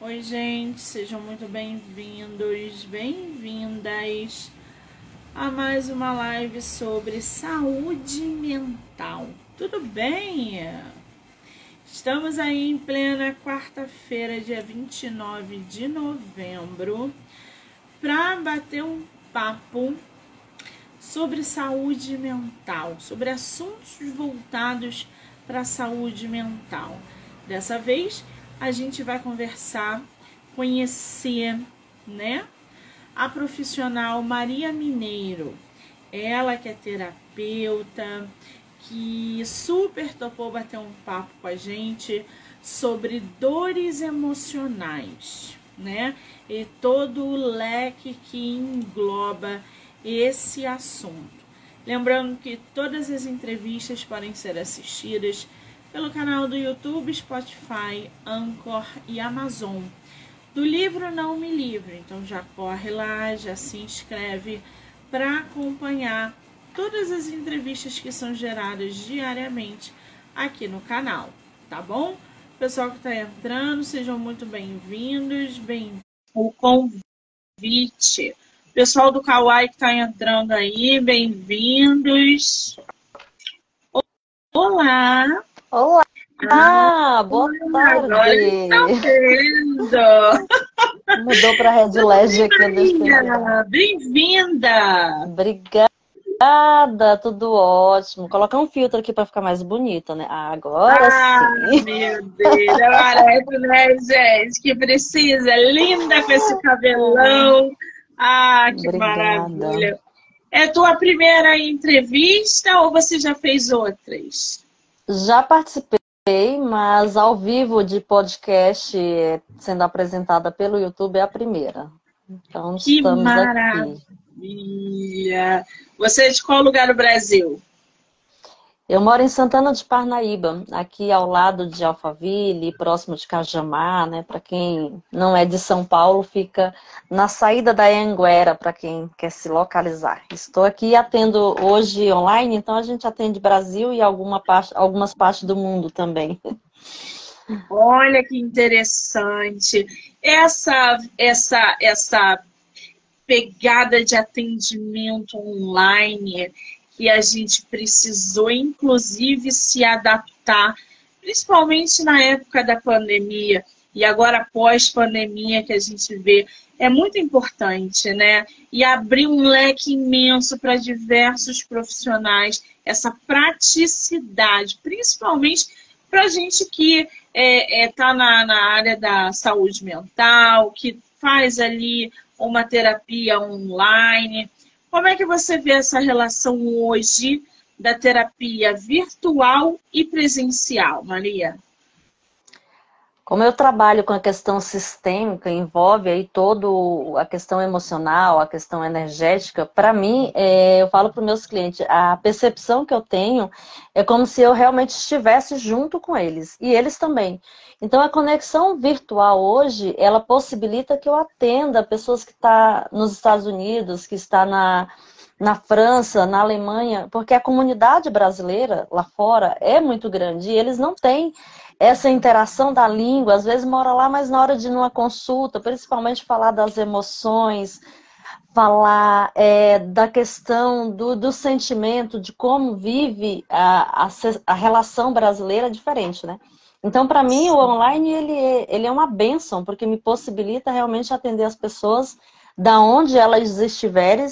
Oi, gente, sejam muito bem-vindos, bem-vindas a mais uma live sobre saúde mental. Tudo bem? Estamos aí em plena quarta-feira, dia 29 de novembro, para bater um papo sobre saúde mental, sobre assuntos voltados para a saúde mental. Dessa vez, a gente vai conversar, conhecer, né? A profissional Maria Mineiro. Ela que é terapeuta, que super topou bater um papo com a gente sobre dores emocionais, né? E todo o leque que engloba esse assunto. Lembrando que todas as entrevistas podem ser assistidas pelo canal do YouTube, Spotify, Anchor e Amazon. Do livro Não Me Livre, então já corre lá, já se inscreve para acompanhar todas as entrevistas que são geradas diariamente aqui no canal, tá bom? Pessoal que está entrando, sejam muito bem-vindos, bem o convite. Pessoal do Kawaii que está entrando aí, bem-vindos. Olá! Olá! Ah, boa tarde! Mudou para a Red Ledge aqui. Bem-vinda! Obrigada, tudo ótimo. Colocar um filtro aqui para ficar mais bonita, né? Agora ah, sim. Meu Deus, é né, gente? Que precisa. Linda com esse cabelão. Ah, que Obrigada. maravilha. É tua primeira entrevista ou você já fez outras? Já participei, mas ao vivo de podcast sendo apresentada pelo YouTube é a primeira. Então que estamos maravilha. aqui. Você é de qual lugar do Brasil? Eu moro em Santana de Parnaíba, aqui ao lado de Alphaville, próximo de Cajamar, né? Para quem não é de São Paulo, fica na saída da Anguera, para quem quer se localizar. Estou aqui atendo hoje online, então a gente atende Brasil e alguma parte, algumas partes do mundo também. Olha que interessante. Essa, essa, essa pegada de atendimento online que a gente precisou, inclusive, se adaptar, principalmente na época da pandemia e agora pós-pandemia que a gente vê, é muito importante, né? E abrir um leque imenso para diversos profissionais, essa praticidade, principalmente para a gente que está é, é, tá na, na área da saúde mental, que faz ali uma terapia online. Como é que você vê essa relação hoje da terapia virtual e presencial, Maria? Como eu trabalho com a questão sistêmica, envolve aí todo a questão emocional, a questão energética, para mim, é, eu falo para os meus clientes, a percepção que eu tenho é como se eu realmente estivesse junto com eles, e eles também. Então, a conexão virtual hoje, ela possibilita que eu atenda pessoas que estão tá nos Estados Unidos, que está na, na França, na Alemanha, porque a comunidade brasileira lá fora é muito grande, e eles não têm essa interação da língua, às vezes mora lá, mas na hora de uma consulta, principalmente falar das emoções, falar é, da questão do, do sentimento, de como vive a, a, a relação brasileira é diferente, né? Então, para mim, o online ele é, ele é uma benção, porque me possibilita realmente atender as pessoas da onde elas estiverem,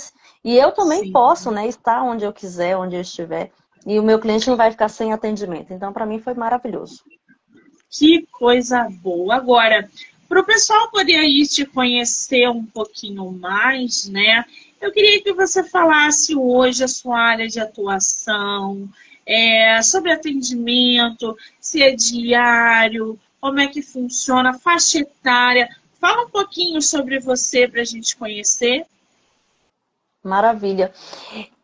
e eu também Sim. posso, né, estar onde eu quiser, onde eu estiver, e o meu cliente não vai ficar sem atendimento. Então, para mim, foi maravilhoso. Que coisa boa. Agora, para o pessoal poder aí te conhecer um pouquinho mais, né? Eu queria que você falasse hoje a sua área de atuação, é, sobre atendimento, se é diário, como é que funciona, faixa etária. Fala um pouquinho sobre você para a gente conhecer. Maravilha.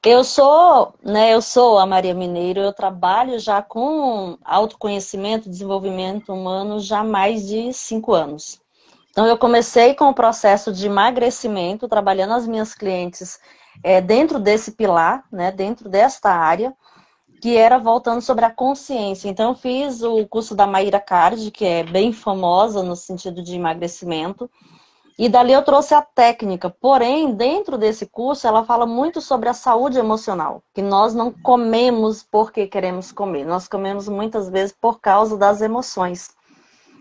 Eu sou, né, eu sou a Maria Mineiro, eu trabalho já com autoconhecimento, desenvolvimento humano já há mais de cinco anos. Então eu comecei com o processo de emagrecimento, trabalhando as minhas clientes é, dentro desse pilar, né, dentro desta área. que era voltando sobre a consciência. Então, eu fiz o curso da Maíra Card, que é bem famosa no sentido de emagrecimento. E dali eu trouxe a técnica. Porém, dentro desse curso, ela fala muito sobre a saúde emocional, que nós não comemos porque queremos comer, nós comemos muitas vezes por causa das emoções.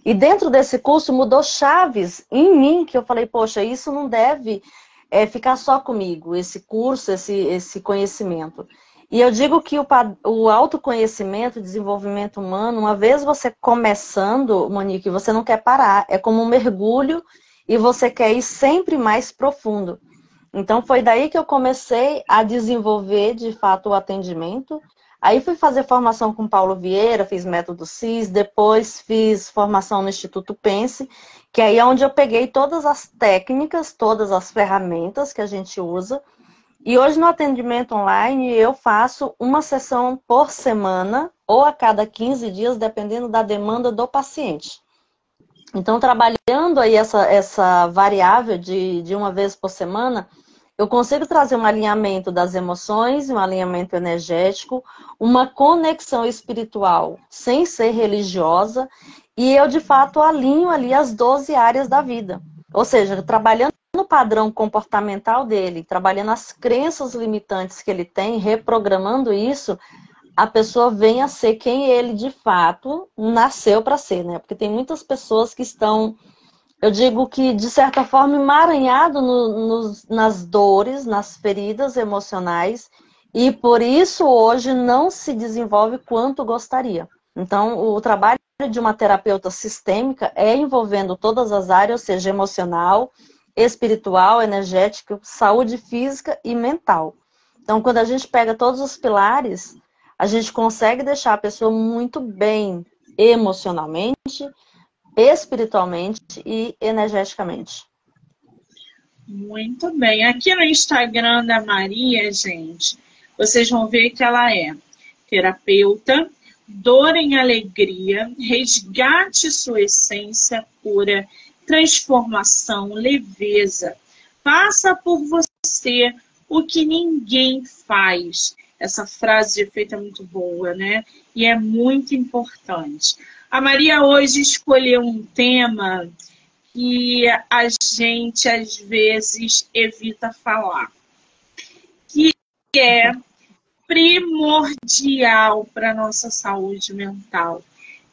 E dentro desse curso mudou chaves em mim, que eu falei, poxa, isso não deve é, ficar só comigo, esse curso, esse, esse conhecimento. E eu digo que o, o autoconhecimento, o desenvolvimento humano, uma vez você começando, Monique, você não quer parar. É como um mergulho e você quer ir sempre mais profundo. Então foi daí que eu comecei a desenvolver de fato o atendimento. Aí fui fazer formação com Paulo Vieira, fiz método CIS, depois fiz formação no Instituto Pense, que aí é onde eu peguei todas as técnicas, todas as ferramentas que a gente usa. E hoje no atendimento online eu faço uma sessão por semana ou a cada 15 dias, dependendo da demanda do paciente. Então, trabalhando aí essa, essa variável de, de uma vez por semana, eu consigo trazer um alinhamento das emoções, um alinhamento energético, uma conexão espiritual sem ser religiosa, e eu de fato alinho ali as 12 áreas da vida. Ou seja, trabalhando no padrão comportamental dele, trabalhando as crenças limitantes que ele tem, reprogramando isso, a pessoa venha a ser quem ele de fato nasceu para ser, né? Porque tem muitas pessoas que estão, eu digo que de certa forma emaranhado no, nas dores, nas feridas emocionais e por isso hoje não se desenvolve quanto gostaria. Então, o trabalho de uma terapeuta sistêmica é envolvendo todas as áreas, ou seja, emocional, espiritual, energética, saúde física e mental. Então, quando a gente pega todos os pilares, a gente consegue deixar a pessoa muito bem emocionalmente, espiritualmente e energeticamente. Muito bem. Aqui no Instagram da Maria, gente, vocês vão ver que ela é terapeuta, dor em alegria, resgate sua essência pura, transformação, leveza. Faça por você o que ninguém faz. Essa frase de efeito é muito boa, né? E é muito importante. A Maria hoje escolheu um tema que a gente às vezes evita falar, que é primordial para nossa saúde mental,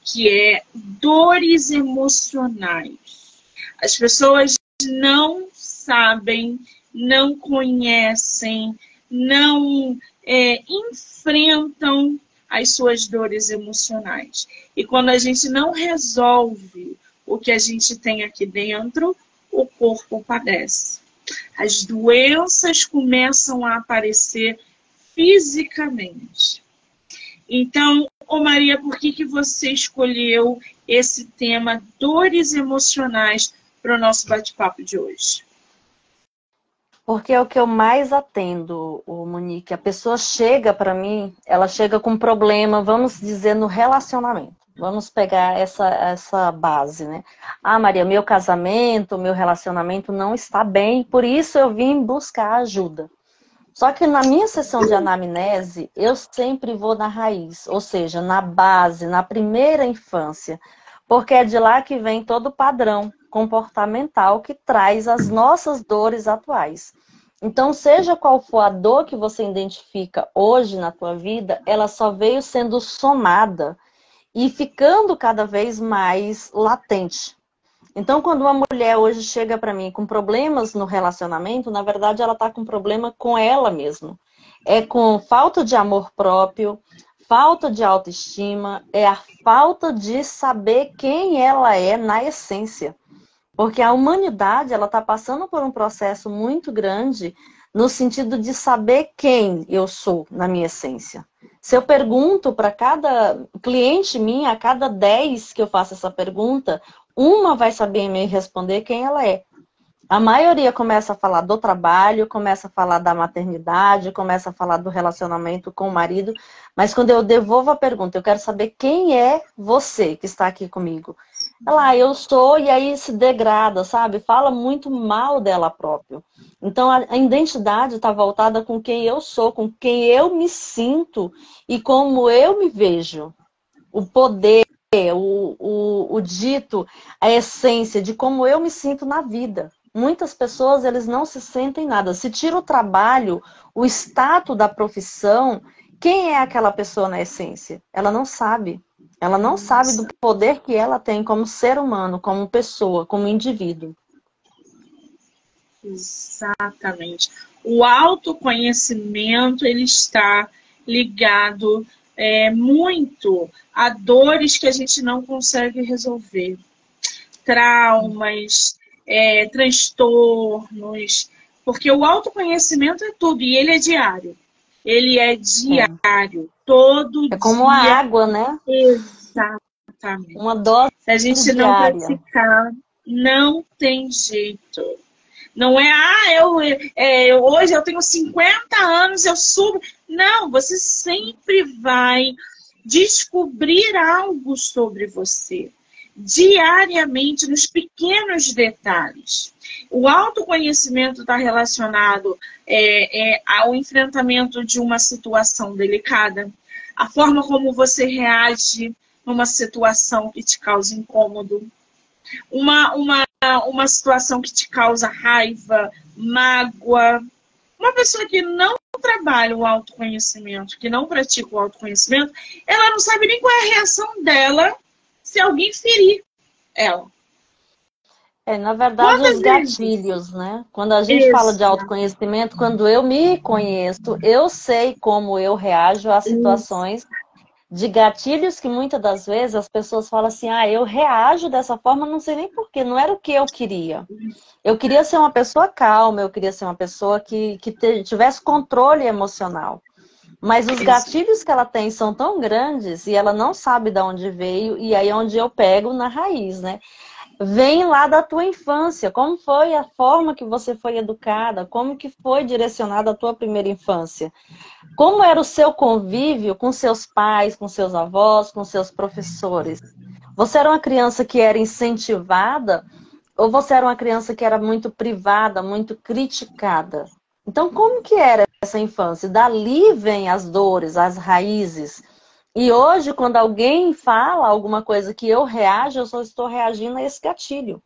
que é dores emocionais. As pessoas não sabem, não conhecem, não é, enfrentam as suas dores emocionais. E quando a gente não resolve o que a gente tem aqui dentro, o corpo padece. As doenças começam a aparecer fisicamente. Então, ô Maria, por que, que você escolheu esse tema dores emocionais para o nosso bate-papo de hoje? Porque é o que eu mais atendo, o Monique. A pessoa chega para mim, ela chega com um problema, vamos dizer, no relacionamento. Vamos pegar essa, essa base, né? Ah, Maria, meu casamento, meu relacionamento não está bem, por isso eu vim buscar ajuda. Só que na minha sessão de anamnese, eu sempre vou na raiz, ou seja, na base, na primeira infância, porque é de lá que vem todo o padrão comportamental que traz as nossas dores atuais. Então, seja qual for a dor que você identifica hoje na tua vida, ela só veio sendo somada e ficando cada vez mais latente. Então, quando uma mulher hoje chega para mim com problemas no relacionamento, na verdade ela está com problema com ela mesma. É com falta de amor próprio, falta de autoestima, é a falta de saber quem ela é na essência. Porque a humanidade ela está passando por um processo muito grande no sentido de saber quem eu sou na minha essência. Se eu pergunto para cada cliente minha, a cada 10 que eu faço essa pergunta, uma vai saber me responder quem ela é. A maioria começa a falar do trabalho, começa a falar da maternidade, começa a falar do relacionamento com o marido, mas quando eu devolvo a pergunta, eu quero saber quem é você que está aqui comigo. Ela, ah, eu sou, e aí se degrada, sabe? Fala muito mal dela própria. Então a, identidade está voltada com quem eu sou, com quem eu me sinto e como eu me vejo. O poder, o, o, o dito, a essência de como eu me sinto na vida. Muitas pessoas, eles não se sentem nada. Se tira o trabalho, o status da profissão, quem é aquela pessoa na essência? Ela não sabe. Ela não sabe do poder que ela tem como ser humano, como pessoa, como indivíduo. Exatamente. O autoconhecimento ele está ligado é, muito a dores que a gente não consegue resolver, traumas, é, transtornos, porque o autoconhecimento é tudo e ele é diário. Ele é diário, é. todo dia. É como a água, né? Exatamente. Uma dose Se a gente diária. não praticar, não tem jeito. Não é, ah, eu, é, hoje eu tenho 50 anos, eu subo. Não, você sempre vai descobrir algo sobre você diariamente nos pequenos detalhes. O autoconhecimento está relacionado é, é, ao enfrentamento de uma situação delicada, a forma como você reage numa situação que te causa incômodo, uma, uma, uma situação que te causa raiva, mágoa. Uma pessoa que não trabalha o autoconhecimento, que não pratica o autoconhecimento, ela não sabe nem qual é a reação dela se alguém ferir ela. É, na verdade, Quantas os gatilhos, vezes? né? Quando a gente Isso. fala de autoconhecimento, quando eu me conheço, eu sei como eu reajo a situações Isso. de gatilhos que muitas das vezes as pessoas falam assim, ah, eu reajo dessa forma, não sei nem porquê, não era o que eu queria. Eu queria ser uma pessoa calma, eu queria ser uma pessoa que, que tivesse controle emocional. Mas os gatilhos que ela tem são tão grandes e ela não sabe de onde veio, e aí é onde eu pego na raiz, né? Vem lá da tua infância, como foi a forma que você foi educada, como que foi direcionada a tua primeira infância. Como era o seu convívio com seus pais, com seus avós, com seus professores. Você era uma criança que era incentivada ou você era uma criança que era muito privada, muito criticada? Então, como que era essa infância? Dali vem as dores, as raízes. E hoje, quando alguém fala alguma coisa que eu reajo, eu só estou reagindo a esse gatilho.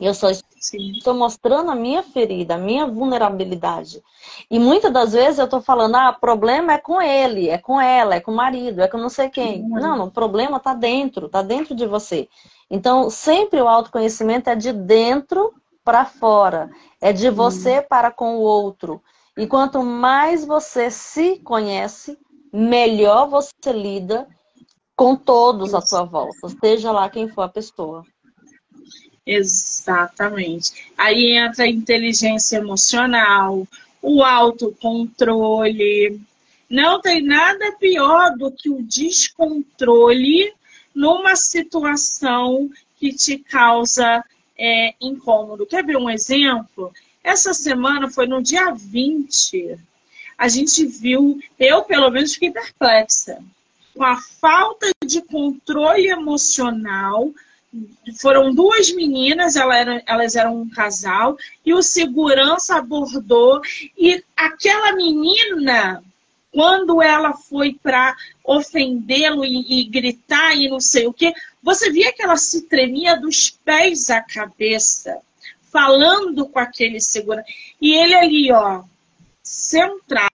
Eu só estou mostrando a minha ferida, a minha vulnerabilidade. E muitas das vezes eu estou falando, ah, o problema é com ele, é com ela, é com o marido, é com não sei quem. Uhum. Não, o problema está dentro, está dentro de você. Então, sempre o autoconhecimento é de dentro para fora, é de você para com o outro. E quanto mais você se conhece, melhor você lida com todos à sua volta, seja lá quem for a pessoa. Exatamente. Aí entra a inteligência emocional, o autocontrole. Não tem nada pior do que o descontrole numa situação que te causa é, incômodo. Quer ver um exemplo? Essa semana foi no dia 20. A gente viu, eu pelo menos fiquei perplexa, com a falta de controle emocional. Foram duas meninas, elas eram, um casal, e o segurança abordou, e aquela menina quando ela foi para ofendê-lo e, e, gritar e não sei o que, você via que ela se tremia dos pés à cabeça, falando com aquele segurança. E ele ali, ó, centrado.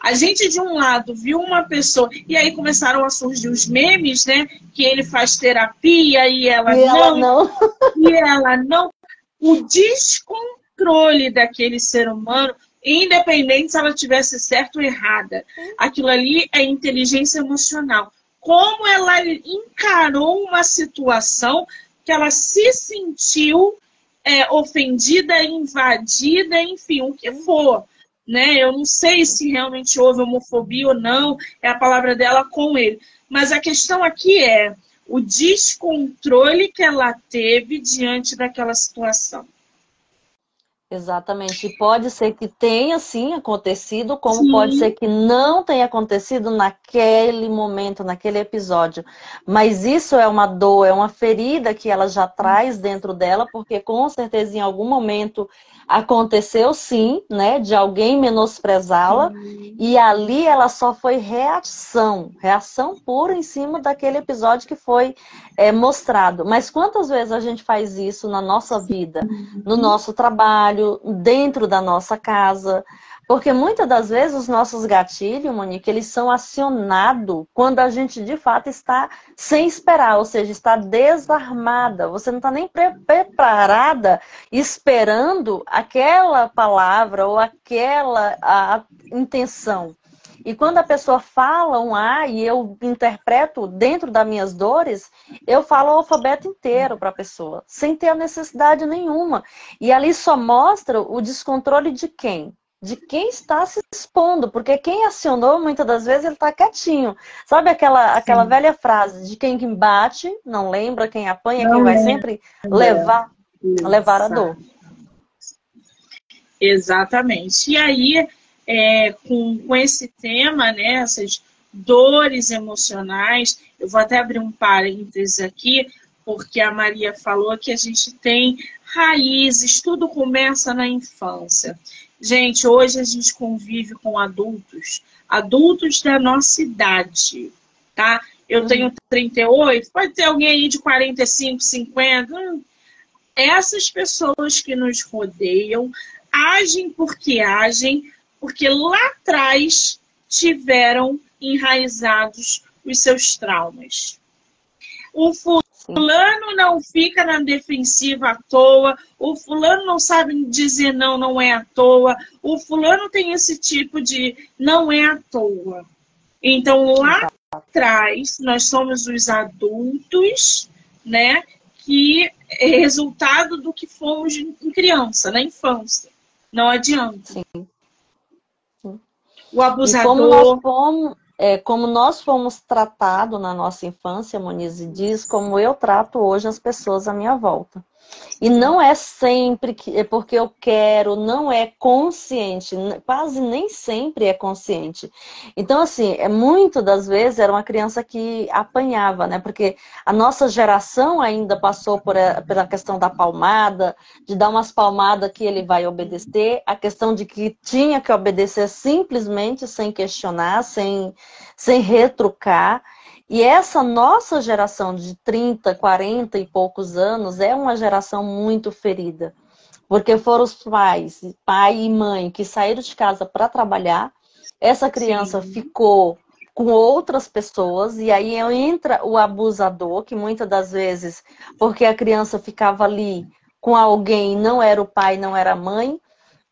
A gente, de um lado, viu uma pessoa, e aí começaram a surgir os memes, né? Que ele faz terapia e ela, e não, ela não. E ela não. O descontrole daquele ser humano independente se ela tivesse certo ou errada. Aquilo ali é inteligência emocional. Como ela encarou uma situação que ela se sentiu é, ofendida, invadida, enfim, o que for. Né? Eu não sei se realmente houve homofobia ou não, é a palavra dela com ele. Mas a questão aqui é o descontrole que ela teve diante daquela situação. Exatamente. E pode ser que tenha sim acontecido, como sim. pode ser que não tenha acontecido naquele momento, naquele episódio. Mas isso é uma dor, é uma ferida que ela já traz dentro dela, porque com certeza em algum momento aconteceu sim, né, de alguém menosprezá-la, e ali ela só foi reação, reação pura em cima daquele episódio que foi é, mostrado. Mas quantas vezes a gente faz isso na nossa vida, no nosso trabalho, dentro da nossa casa? Porque muitas das vezes os nossos gatilhos, Monique, eles são acionados quando a gente de fato está sem esperar, ou seja, está desarmada. Você não está nem pre preparada esperando aquela palavra ou aquela a intenção. E quando a pessoa fala um A e eu interpreto dentro das minhas dores, eu falo o alfabeto inteiro para a pessoa, sem ter a necessidade nenhuma. E ali só mostra o descontrole de quem? De quem está se expondo, porque quem acionou, muitas das vezes, ele está quietinho. Sabe aquela, aquela velha frase de quem bate, não lembra, quem apanha, não quem vai sempre levar, levar a dor. Exatamente. E aí, é, com, com esse tema, né, essas dores emocionais, eu vou até abrir um parênteses aqui, porque a Maria falou que a gente tem raízes, tudo começa na infância. Gente, hoje a gente convive com adultos, adultos da nossa idade, tá? Eu tenho 38, uhum. pode ter alguém aí de 45, 50. Hum, essas pessoas que nos rodeiam agem porque agem, porque lá atrás tiveram enraizados os seus traumas. O fulano não fica na defensiva à toa, o fulano não sabe dizer não, não é à toa, o fulano tem esse tipo de não é à toa. Então lá atrás nós somos os adultos, né, que é resultado do que fomos em criança, na infância. Não adianta. Sim. Sim. O abusador. E como nós fomos é, como nós fomos tratados na nossa infância, Monize diz, como eu trato hoje as pessoas à minha volta. E não é sempre que é porque eu quero, não é consciente, quase nem sempre é consciente. Então, assim, é muito das vezes era uma criança que apanhava, né? Porque a nossa geração ainda passou por a, pela questão da palmada, de dar umas palmadas que ele vai obedecer, a questão de que tinha que obedecer simplesmente sem questionar, sem, sem retrucar. E essa nossa geração de 30, 40 e poucos anos é uma geração muito ferida. Porque foram os pais, pai e mãe, que saíram de casa para trabalhar. Essa criança Sim. ficou com outras pessoas, e aí entra o abusador, que muitas das vezes, porque a criança ficava ali com alguém, não era o pai, não era a mãe,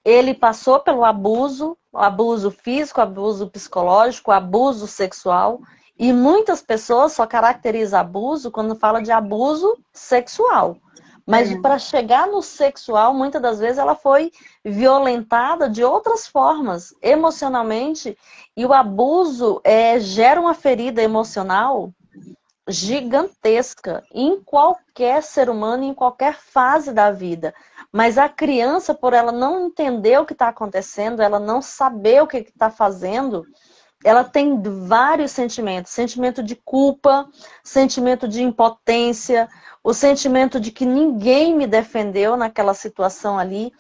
ele passou pelo abuso, abuso físico, abuso psicológico, abuso sexual, e muitas pessoas só caracterizam abuso quando fala de abuso sexual. Mas é. para chegar no sexual, muitas das vezes ela foi violentada de outras formas, emocionalmente. E o abuso é, gera uma ferida emocional gigantesca em qualquer ser humano, em qualquer fase da vida. Mas a criança, por ela não entender o que está acontecendo, ela não saber o que está fazendo, ela tem vários sentimentos: sentimento de culpa, sentimento de impotência, o sentimento de que ninguém me defendeu naquela situação ali.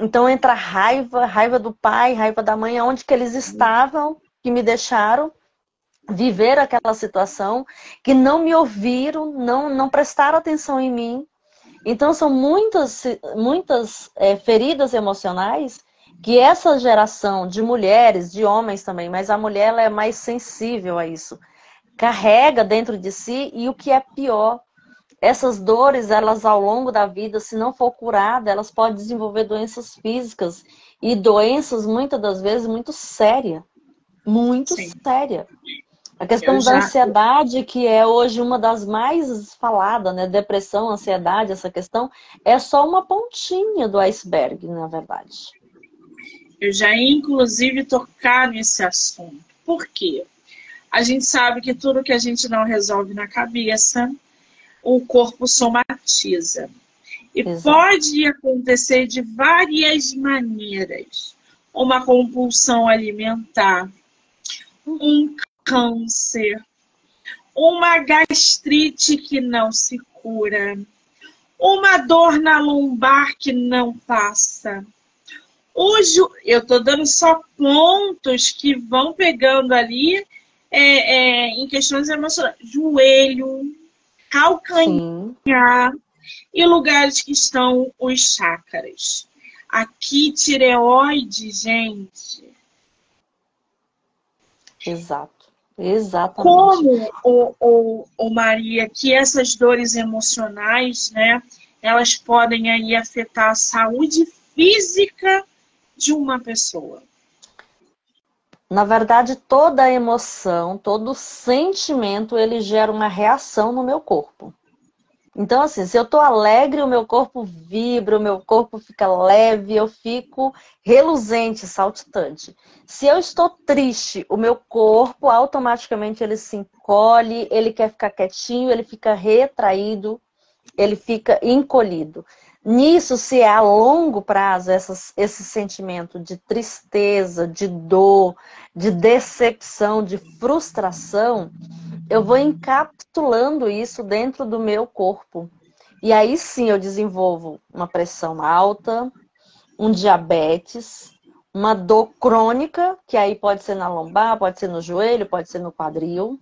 Então entra raiva, raiva do pai, raiva da mãe, onde que eles estavam, que me deixaram viver aquela situação, que não me ouviram, não, não prestaram atenção em mim. Então são muitas, muitas é, feridas emocionais que essa geração de mulheres, de homens também, mas a mulher ela é mais sensível a isso, carrega dentro de si e o que é pior, essas dores, elas ao longo da vida, se não for curada, elas podem desenvolver doenças físicas e doenças muitas das vezes muito séria, muito Sim. séria. A questão já... da ansiedade, que é hoje uma das mais faladas, né? Depressão, ansiedade, essa questão, é só uma pontinha do iceberg, na verdade. Eu já inclusive tocar nesse assunto. Por quê? A gente sabe que tudo que a gente não resolve na cabeça, o corpo somatiza. E Exato. pode acontecer de várias maneiras. Uma compulsão alimentar, um câncer, uma gastrite que não se cura, uma dor na lombar que não passa. Hoje, eu estou dando só pontos que vão pegando ali é, é, em questões emocionais. Joelho, calcanhar Sim. e lugares que estão os chácaras. Aqui, tireoide, gente. Exato. Exatamente. Como, o, o, o Maria, que essas dores emocionais, né, elas podem aí afetar a saúde física de uma pessoa? Na verdade, toda emoção, todo sentimento, ele gera uma reação no meu corpo. Então, assim, se eu tô alegre, o meu corpo vibra, o meu corpo fica leve, eu fico reluzente, saltitante. Se eu estou triste, o meu corpo automaticamente ele se encolhe, ele quer ficar quietinho, ele fica retraído, ele fica encolhido. Nisso, se é a longo prazo essas, esse sentimento de tristeza, de dor, de decepção, de frustração, eu vou encapsulando isso dentro do meu corpo. E aí sim eu desenvolvo uma pressão alta, um diabetes, uma dor crônica, que aí pode ser na lombar, pode ser no joelho, pode ser no quadril.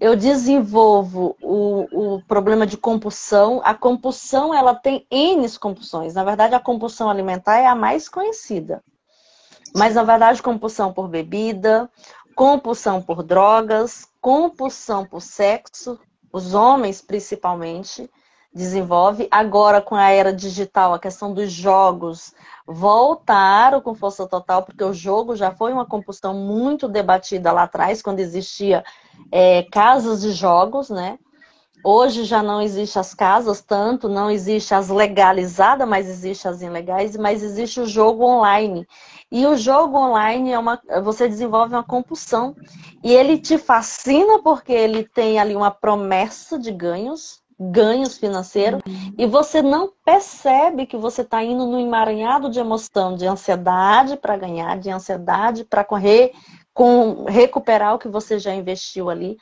Eu desenvolvo o, o problema de compulsão. A compulsão, ela tem N compulsões. Na verdade, a compulsão alimentar é a mais conhecida. Mas, na verdade, compulsão por bebida, compulsão por drogas, compulsão por sexo, os homens principalmente desenvolve. Agora, com a era digital, a questão dos jogos voltaram com força total, porque o jogo já foi uma compulsão muito debatida lá atrás, quando existia é, casas de jogos, né? Hoje já não existe as casas tanto, não existe as legalizadas, mas existe as ilegais, mas existe o jogo online. E o jogo online é uma, você desenvolve uma compulsão e ele te fascina porque ele tem ali uma promessa de ganhos, ganhos financeiros, uhum. e você não percebe que você está indo no emaranhado de emoção, de ansiedade para ganhar, de ansiedade para correr, com recuperar o que você já investiu ali.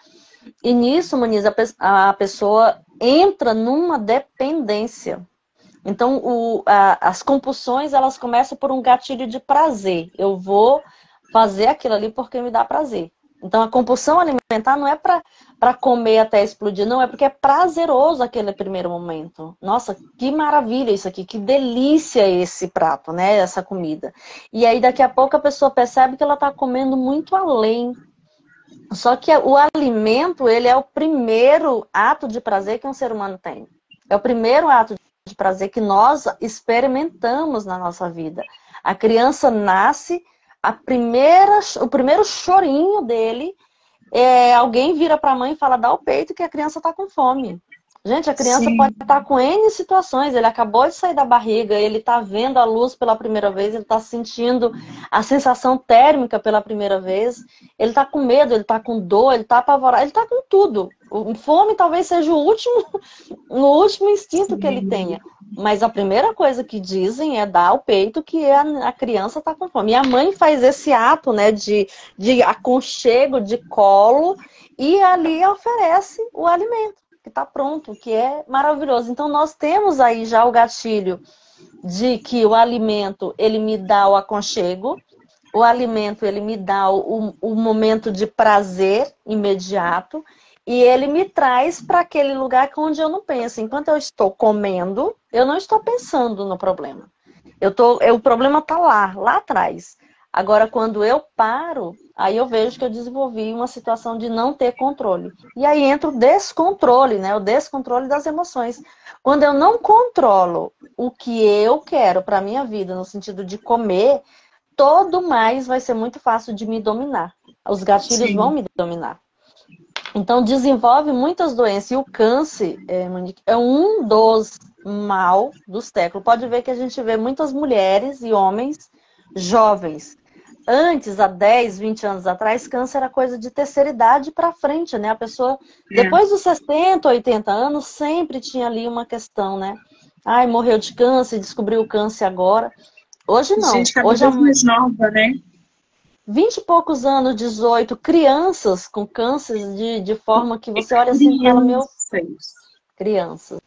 E nisso, Muniz, a pessoa entra numa dependência. Então, o, a, as compulsões, elas começam por um gatilho de prazer. Eu vou fazer aquilo ali porque me dá prazer. Então, a compulsão alimentar não é para comer até explodir, não, é porque é prazeroso aquele primeiro momento. Nossa, que maravilha isso aqui, que delícia esse prato, né? Essa comida. E aí, daqui a pouco, a pessoa percebe que ela está comendo muito além só que o alimento, ele é o primeiro ato de prazer que um ser humano tem. É o primeiro ato de prazer que nós experimentamos na nossa vida. A criança nasce, a primeira, o primeiro chorinho dele é alguém vira para a mãe e fala: dá o peito que a criança está com fome. Gente, a criança Sim. pode estar com N situações, ele acabou de sair da barriga, ele está vendo a luz pela primeira vez, ele está sentindo a sensação térmica pela primeira vez, ele está com medo, ele está com dor, ele está apavorado, ele está com tudo. O fome talvez seja o último, o último instinto Sim. que ele tenha. Mas a primeira coisa que dizem é dar o peito que a, criança está com fome. E a mãe faz esse ato né, de, de aconchego, de colo, e ali oferece o alimento está pronto, que é maravilhoso. Então nós temos aí já o gatilho de que o alimento ele me dá o aconchego, o alimento ele me dá o, o momento de prazer imediato e ele me traz para aquele lugar onde eu não penso. Enquanto eu estou comendo, eu não estou pensando no problema. Eu tô, o problema está lá, lá atrás. Agora, quando eu paro, aí eu vejo que eu desenvolvi uma situação de não ter controle. E aí entra o descontrole, né? O descontrole das emoções. Quando eu não controlo o que eu quero para minha vida, no sentido de comer, todo mais vai ser muito fácil de me dominar. Os gatilhos Sim. vão me dominar. Então, desenvolve muitas doenças. E o câncer, é, é um dos mal dos séculos. Pode ver que a gente vê muitas mulheres e homens jovens Antes, há 10, 20 anos atrás, câncer era coisa de terceira idade para frente, né? A pessoa, é. depois dos 60, 80 anos, sempre tinha ali uma questão, né? ai, morreu de câncer, descobriu o câncer agora. Hoje não. Gente, cada Hoje é vez mais nova, né? 20 e poucos anos, 18, crianças com câncer de, de forma que você olha assim e fala, meu... Crianças.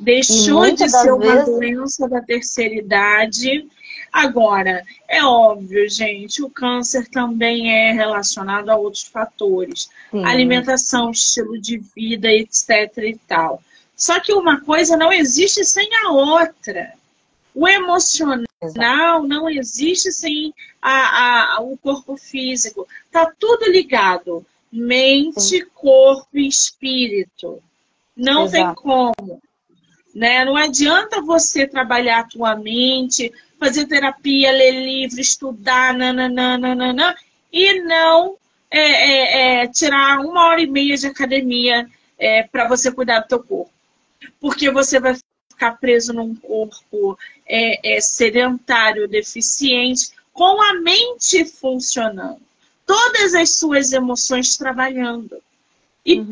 Deixou de ser uma vezes... doença da terceira idade. Agora, é óbvio, gente, o câncer também é relacionado a outros fatores. Sim. Alimentação, estilo de vida, etc e tal. Só que uma coisa não existe sem a outra. O emocional Exato. não existe sem a, a, o corpo físico. Tá tudo ligado. Mente, Sim. corpo e espírito. Não Exato. tem como. Né? Não adianta você trabalhar a tua mente, fazer terapia, ler livro, estudar, nananana, e não é, é, é, tirar uma hora e meia de academia é, para você cuidar do teu corpo. Porque você vai ficar preso num corpo é, é, sedentário, deficiente, com a mente funcionando. Todas as suas emoções trabalhando. E uhum.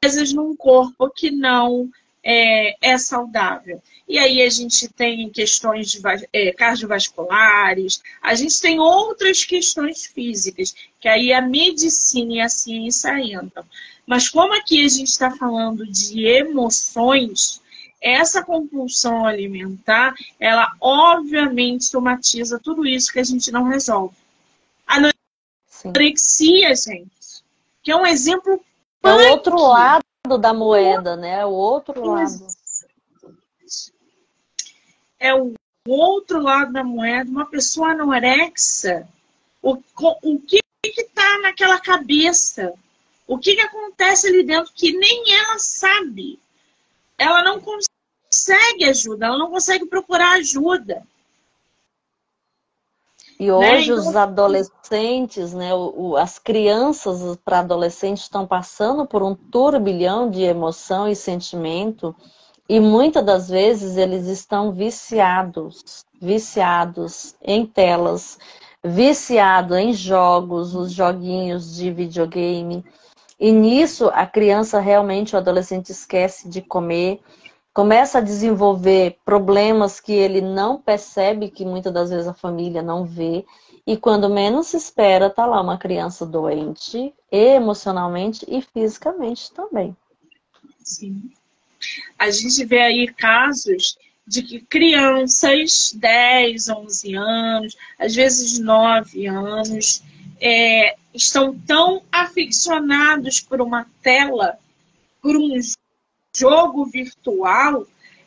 presas num corpo que não é, é, saudável. E aí a gente tem questões de, é, cardiovasculares, a gente tem outras questões físicas, que aí a medicina e a ciência entram. Mas como aqui a gente está falando de emoções, essa compulsão alimentar, ela obviamente somatiza tudo isso que a gente não resolve. A anorexia, gente, que é um exemplo é o outro lado da moeda, né? O outro lado. É o outro lado da moeda. Uma pessoa anorexa, o, o que está naquela cabeça? O que, que acontece ali dentro que nem ela sabe? Ela não consegue ajuda, ela não consegue procurar ajuda. E né? hoje né? os adolescentes, né, o, as crianças para adolescentes estão passando por um turbilhão de emoção e sentimento e muitas das vezes eles estão viciados, viciados em telas, viciados em jogos, os joguinhos de videogame. E nisso a criança realmente, o adolescente esquece de comer, começa a desenvolver problemas que ele não percebe, que muitas das vezes a família não vê, e quando menos se espera, tá lá uma criança doente, emocionalmente e fisicamente também. Sim. A gente vê aí casos de que crianças, 10, 11 anos, às vezes 9 anos, é, estão tão aficionados por uma tela, por um jogo virtual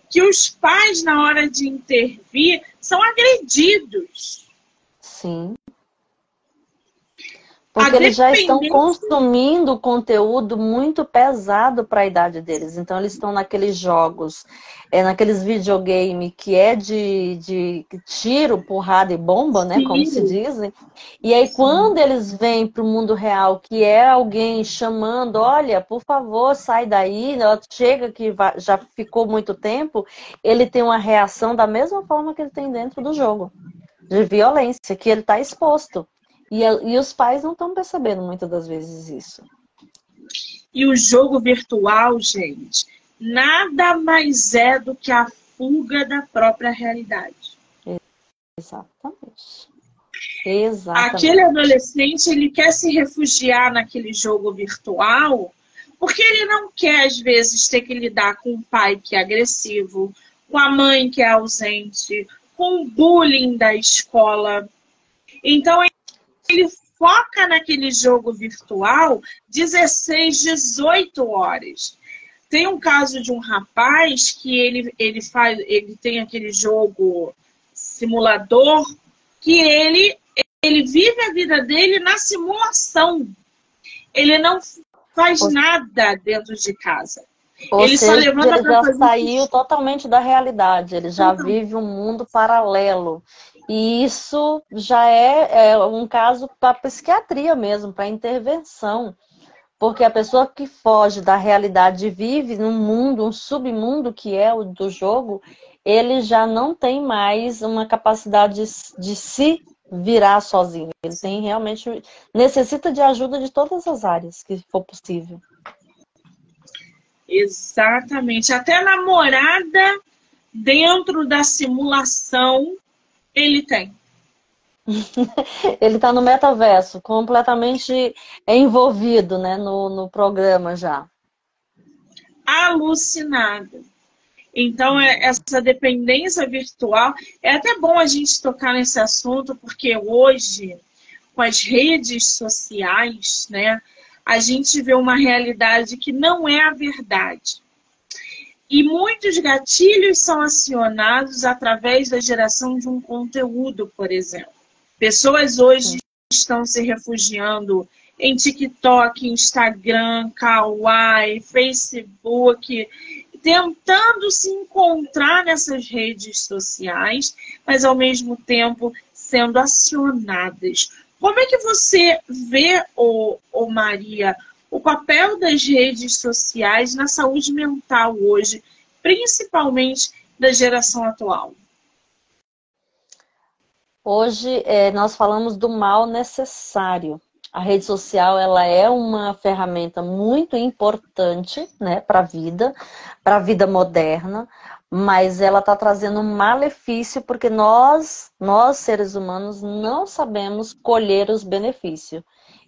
que os pais, na hora de intervir, são agredidos. Sim. Porque eles já estão consumindo conteúdo muito pesado para a idade deles. Então, eles estão naqueles jogos, é, naqueles videogame que é de, de tiro, porrada e bomba, né? Sim. Como se dizem. E aí, Sim. quando eles vêm para o mundo real, que é alguém chamando, olha, por favor, sai daí, chega que já ficou muito tempo, ele tem uma reação da mesma forma que ele tem dentro do jogo. De violência, que ele está exposto. E, e os pais não estão percebendo muitas das vezes isso. E o jogo virtual, gente, nada mais é do que a fuga da própria realidade. Exatamente. Exatamente. Aquele adolescente, ele quer se refugiar naquele jogo virtual porque ele não quer, às vezes, ter que lidar com um pai que é agressivo, com a mãe que é ausente, com o bullying da escola. Então, ele foca naquele jogo virtual 16, 18 horas. Tem um caso de um rapaz que ele, ele faz, ele tem aquele jogo simulador que ele ele vive a vida dele na simulação. Ele não faz nada dentro de casa. Ou ele seja, só levanta ele já saiu totalmente da realidade. Ele já vive um mundo paralelo. E isso já é, é um caso para psiquiatria mesmo, para intervenção. Porque a pessoa que foge da realidade vive num mundo, um submundo que é o do jogo, ele já não tem mais uma capacidade de, de se virar sozinho. Ele tem realmente necessita de ajuda de todas as áreas que for possível. Exatamente. Até namorada dentro da simulação ele tem. ele está no metaverso, completamente envolvido né, no, no programa já. Alucinada. Então, é, essa dependência virtual, é até bom a gente tocar nesse assunto, porque hoje, com as redes sociais, né, a gente vê uma realidade que não é a verdade. E muitos gatilhos são acionados através da geração de um conteúdo, por exemplo. Pessoas hoje estão se refugiando em TikTok, Instagram, Kawaii, Facebook, tentando se encontrar nessas redes sociais, mas ao mesmo tempo sendo acionadas. Como é que você vê, ô, Maria, o papel das redes sociais na saúde mental hoje, principalmente da geração atual? Hoje é, nós falamos do mal necessário. A rede social ela é uma ferramenta muito importante né, para a vida, para a vida moderna, mas ela está trazendo um malefício porque nós, nós seres humanos, não sabemos colher os benefícios.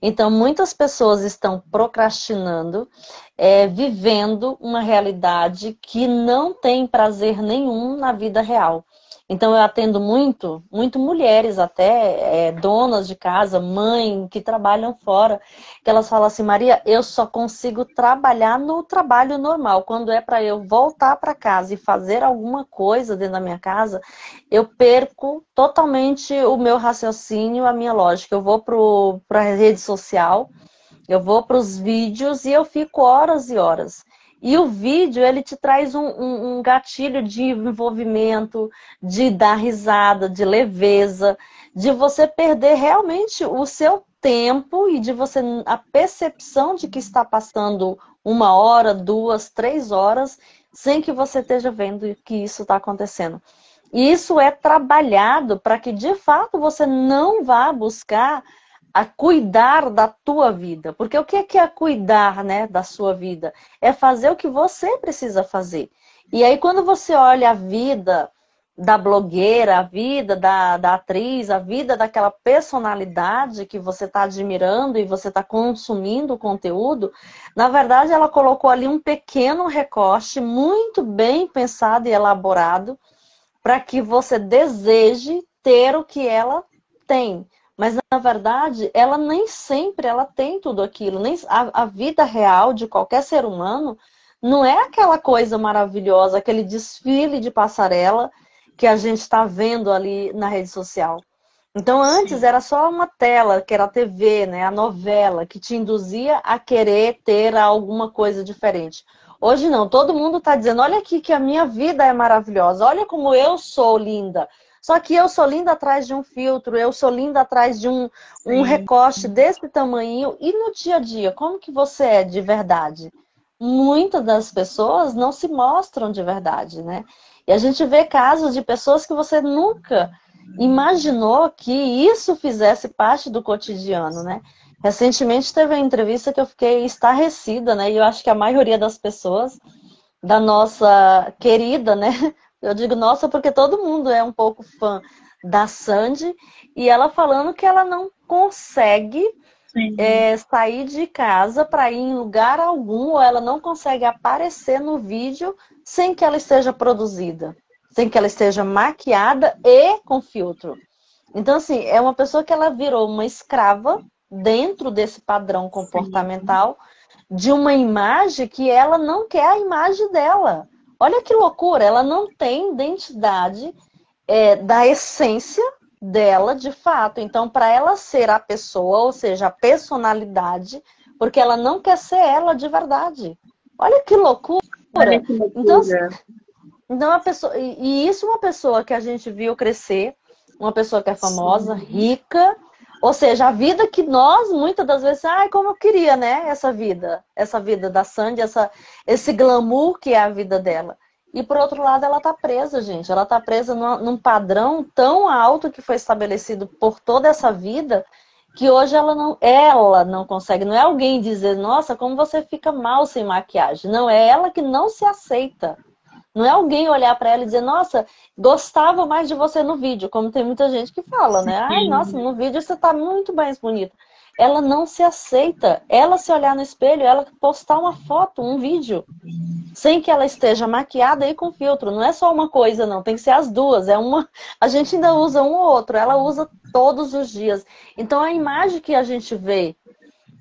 Então, muitas pessoas estão procrastinando, é, vivendo uma realidade que não tem prazer nenhum na vida real. Então eu atendo muito, muito mulheres até, é, donas de casa, mãe, que trabalham fora, que elas falam assim, Maria, eu só consigo trabalhar no trabalho normal. Quando é para eu voltar para casa e fazer alguma coisa dentro da minha casa, eu perco totalmente o meu raciocínio, a minha lógica. Eu vou para a rede social, eu vou para os vídeos e eu fico horas e horas. E o vídeo, ele te traz um, um, um, gatilho de envolvimento, de dar risada, de leveza, de você perder realmente o seu tempo e de você a percepção de que está passando uma hora, duas, três horas, sem que você esteja vendo que isso está acontecendo. E isso é trabalhado para que de fato você não vá buscar a cuidar da tua vida. Porque o que é, cuidar né, da sua vida? É fazer o que você precisa fazer. E aí, quando você olha a vida da blogueira, a vida da, da atriz, a vida daquela personalidade que você está admirando e você está consumindo o conteúdo, na verdade ela colocou ali um pequeno recorte muito bem pensado e elaborado para que você deseje ter o que ela tem. Mas na verdade, ela nem sempre ela tem tudo aquilo. Nem a, a vida real de qualquer ser humano não é aquela coisa maravilhosa, aquele desfile de passarela que a gente está vendo ali na rede social. Então antes Sim. era só uma tela, que era a TV, né, a novela, que te induzia a querer ter alguma coisa diferente. Hoje não, todo mundo está dizendo, olha aqui que a minha vida é maravilhosa, olha como eu sou linda, só que eu sou linda atrás de um filtro, eu sou linda atrás de um, um recorte desse tamanho. E no dia a dia, como que você é de verdade? Muitas das pessoas não se mostram de verdade, né? E a gente vê casos de pessoas que você nunca imaginou que isso fizesse parte do cotidiano, né? Recentemente teve uma entrevista que eu fiquei estarrecida, né? E eu acho que a maioria das pessoas da nossa querida, né, eu digo nossa porque todo mundo é um pouco fã da Sandy e ela falando que ela não consegue é, sair de casa para ir em lugar algum ou ela não consegue aparecer no vídeo sem que ela esteja produzida, sem que ela esteja maquiada e com filtro. Então, assim, é uma pessoa que ela virou uma escrava dentro desse padrão comportamental Sim. de uma imagem que ela não quer a imagem dela. Olha que loucura, ela não tem identidade é, da essência dela de fato. Então, para ela ser a pessoa, ou seja, a personalidade, porque ela não quer ser ela de verdade. Olha que loucura. Olha que loucura. Então, então a pessoa, e isso uma pessoa que a gente viu crescer, uma pessoa que é famosa, Sim. rica, ou seja, a vida que nós, muitas das vezes, ai, como eu queria, né? Essa vida, essa vida da Sandy, essa, esse glamour que é a vida dela. E por outro lado, ela tá presa, gente. Ela tá presa num, num padrão tão alto que foi estabelecido por toda essa vida que hoje ela não, ela não consegue. Não é alguém dizer, nossa, como você fica mal sem maquiagem. Não, é ela que não se aceita. Não é alguém olhar para ela e dizer, nossa, gostava mais de você no vídeo, como tem muita gente que fala, né? Ai, nossa, no vídeo você tá muito mais bonita. Ela não se aceita. Ela se olhar no espelho, ela postar uma foto, um vídeo, sem que ela esteja maquiada e com filtro. Não é só uma coisa, não. Tem que ser as duas. É uma. A gente ainda usa um ou outro. Ela usa todos os dias. Então a imagem que a gente vê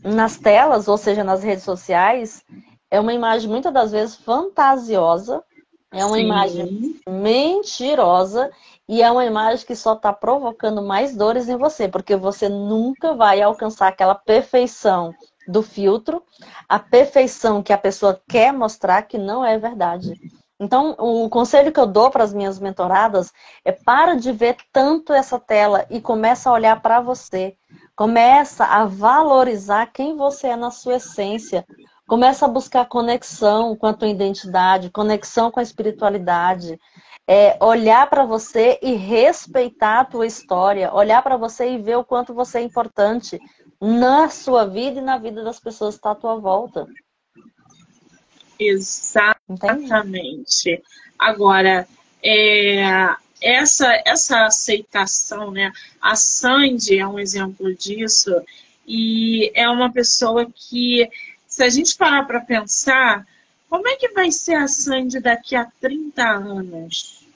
nas telas, ou seja, nas redes sociais, é uma imagem muitas das vezes fantasiosa é uma Sim. imagem mentirosa e é uma imagem que só está provocando mais dores em você, porque você nunca vai alcançar aquela perfeição do filtro, a perfeição que a pessoa quer mostrar que não é verdade. Então, o conselho que eu dou para as minhas mentoradas é para de ver tanto essa tela e começa a olhar para você. Começa a valorizar quem você é na sua essência. Começa a buscar conexão com a tua identidade, conexão com a espiritualidade. É, olhar para você e respeitar a tua história, olhar para você e ver o quanto você é importante na sua vida e na vida das pessoas que estão tá à tua volta. Exatamente. Entendi. Agora, é, essa, essa aceitação, né? A Sandy é um exemplo disso, e é uma pessoa que se a gente parar para pensar, como é que vai ser a Sandy daqui a 30 anos?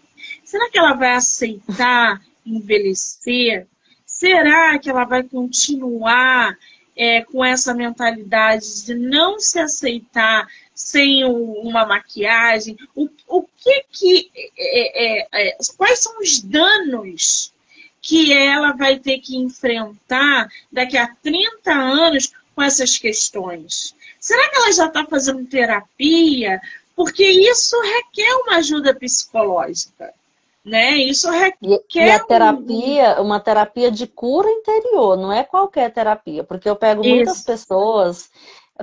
Será que ela vai aceitar envelhecer? Será que ela vai continuar é, com essa mentalidade de não se aceitar sem uma maquiagem? O, o que que. É, é, é, quais são os danos que ela vai ter que enfrentar daqui a 30 anos com essas questões? Será que ela já está fazendo terapia? Porque isso requer uma ajuda psicológica. Né? Isso requer. E, e a terapia, uma terapia de cura interior, não é qualquer terapia. Porque eu pego isso. muitas pessoas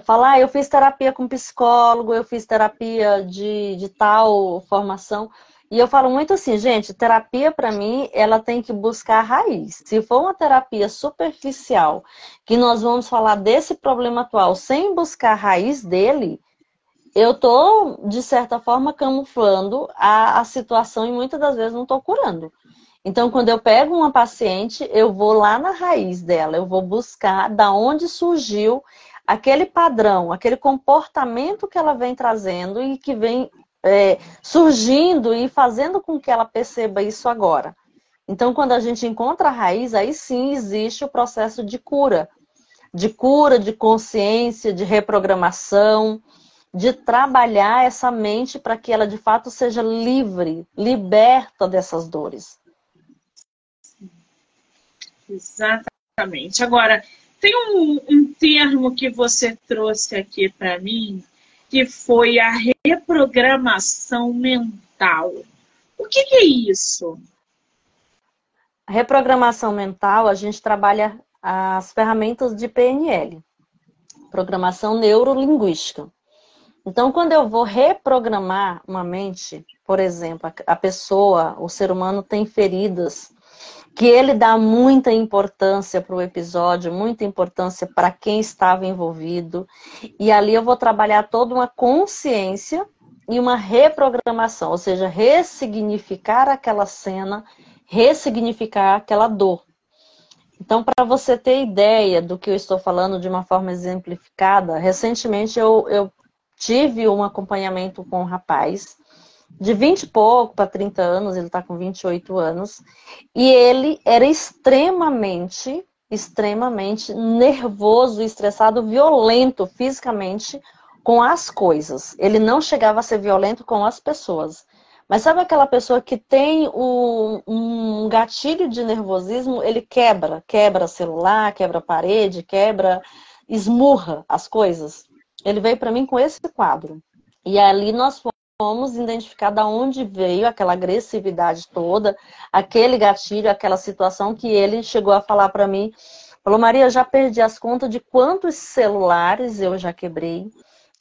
falar, ah, eu fiz terapia com psicólogo, eu fiz terapia de, de tal formação. E eu falo muito assim, gente, terapia para mim, ela tem que buscar a raiz. Se for uma terapia superficial, que nós vamos falar desse problema atual sem buscar a raiz dele, eu tô, de certa forma, camuflando a, a situação e muitas das vezes não tô curando. Então, quando eu pego uma paciente, eu vou lá na raiz dela, eu vou buscar da onde surgiu aquele padrão, aquele comportamento que ela vem trazendo e que vem é, surgindo e fazendo com que ela perceba isso agora. Então, quando a gente encontra a raiz, aí sim existe o processo de cura. De cura, de consciência, de reprogramação, de trabalhar essa mente para que ela de fato seja livre, liberta dessas dores. Exatamente. Agora, tem um, um termo que você trouxe aqui para mim, que foi a reprogramação mental. O que, que é isso? A reprogramação mental, a gente trabalha as ferramentas de PNL, programação neurolinguística. Então, quando eu vou reprogramar uma mente, por exemplo, a pessoa, o ser humano tem feridas que ele dá muita importância para o episódio, muita importância para quem estava envolvido. E ali eu vou trabalhar toda uma consciência e uma reprogramação, ou seja, ressignificar aquela cena, ressignificar aquela dor. Então, para você ter ideia do que eu estou falando de uma forma exemplificada, recentemente eu, eu tive um acompanhamento com um rapaz de 20 e pouco para 30 anos, ele está com 28 anos, e ele era extremamente, extremamente nervoso, estressado, violento fisicamente com as coisas. Ele não chegava a ser violento com as pessoas. Mas sabe aquela pessoa que tem um, um gatilho de nervosismo, ele quebra, quebra celular, quebra parede, quebra, esmurra as coisas. Ele veio para mim com esse quadro. E ali nós vamos identificar da onde veio aquela agressividade toda, aquele gatilho, aquela situação que ele chegou a falar para mim. Falou, Maria, eu já perdi as contas de quantos celulares eu já quebrei.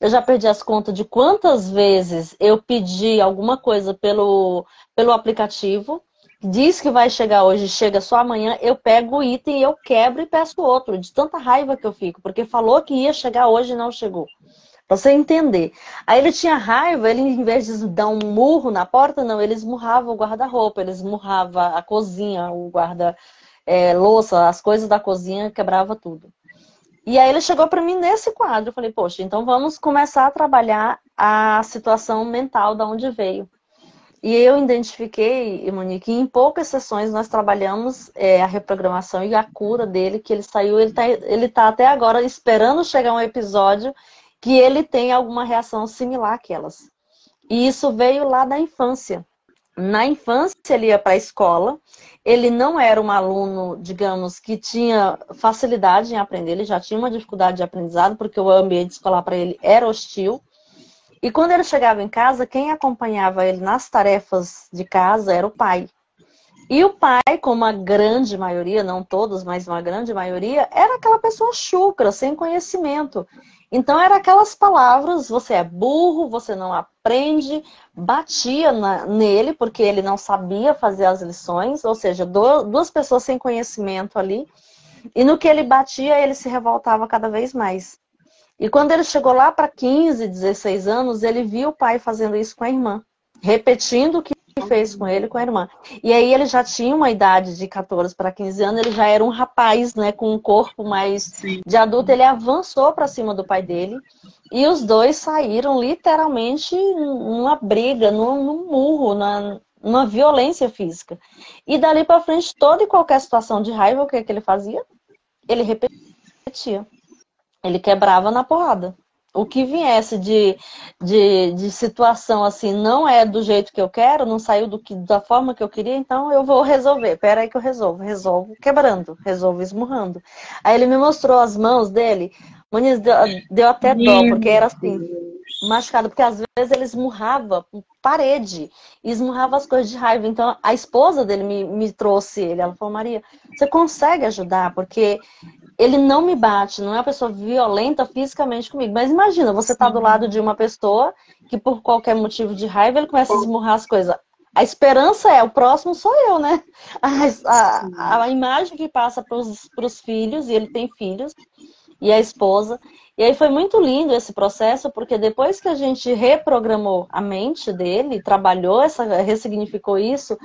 Eu já perdi as contas de quantas vezes eu pedi alguma coisa pelo, pelo aplicativo diz que vai chegar hoje, chega só amanhã, eu pego o item, eu quebro e peço outro, de tanta raiva que eu fico, porque falou que ia chegar hoje e não chegou. Você entender. Aí ele tinha raiva, ele em vez de dar um murro na porta, não, ele esmurrava o guarda-roupa, ele esmurrava a cozinha, o guarda-louça, é, as coisas da cozinha, quebrava tudo. E aí ele chegou para mim nesse quadro, eu falei, poxa, então vamos começar a trabalhar a situação mental da onde veio. E eu identifiquei, Monique, em poucas sessões nós trabalhamos é, a reprogramação e a cura dele, que ele saiu, ele está ele tá até agora esperando chegar um episódio que ele tem alguma reação similar àquelas. E isso veio lá da infância. Na infância ele ia para a escola, ele não era um aluno, digamos, que tinha facilidade em aprender, ele já tinha uma dificuldade de aprendizado, porque o ambiente escolar para ele era hostil. E quando ele chegava em casa, quem acompanhava ele nas tarefas de casa era o pai. E o pai, como a grande maioria, não todos, mas uma grande maioria, era aquela pessoa chucra, sem conhecimento. Então, era aquelas palavras, você é burro, você não aprende, batia na, nele, porque ele não sabia fazer as lições, ou seja, do, duas pessoas sem conhecimento ali. E no que ele batia, ele se revoltava cada vez mais. E quando ele chegou lá para 15, 16 anos, ele viu o pai fazendo isso com a irmã, repetindo o que fez com ele com a irmã. E aí ele já tinha uma idade de 14 para 15 anos, ele já era um rapaz, né, com um corpo mais Sim. de adulto, ele avançou para cima do pai dele. E os dois saíram literalmente numa briga, num, num murro, na, numa violência física. E dali para frente, toda e qualquer situação de raiva, o que, é que ele fazia? Ele repetia. Ele quebrava na porrada. O que viesse de, de, de situação assim não é do jeito que eu quero, não saiu do que, da forma que eu queria, então eu vou resolver. Pera aí que eu resolvo. Resolvo quebrando, resolvo esmurrando. Aí ele me mostrou as mãos dele. Muniz deu, deu até dó, porque era assim, machucado, porque às vezes ele esmurrava parede, esmurrava as coisas de raiva. Então a esposa dele me, me trouxe ele. Ela falou, Maria, você consegue ajudar? Porque ele não me bate, não é uma pessoa violenta fisicamente comigo. Mas imagina, você tá do lado de uma pessoa que por qualquer motivo de raiva ele começa a esmurrar as coisas. A esperança é, o próximo sou eu, né? A, a, a imagem que passa para os filhos, e ele tem filhos, e a esposa. E aí foi muito lindo esse processo, porque depois que a gente reprogramou a mente dele, trabalhou, essa, ressignificou isso,